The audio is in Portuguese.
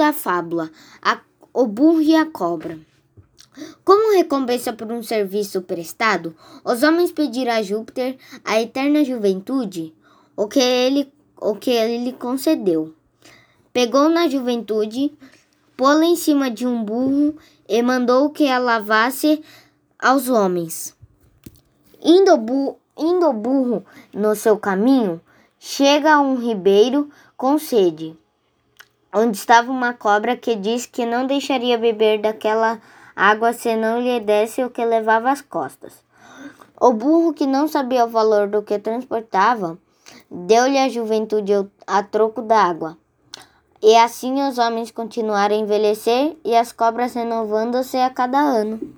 da fábula a, O burro e a cobra. Como recompensa por um serviço prestado, os homens pediram a Júpiter a eterna juventude, o que ele, o que ele concedeu. Pegou na juventude, pô-la em cima de um burro e mandou que a lavasse aos homens. Indo, bu indo o burro no seu caminho, chega a um ribeiro com sede onde estava uma cobra que disse que não deixaria beber daquela água se não lhe desse o que levava às costas. O burro, que não sabia o valor do que transportava, deu-lhe a juventude a troco d'água. E assim os homens continuaram a envelhecer e as cobras renovando-se a cada ano.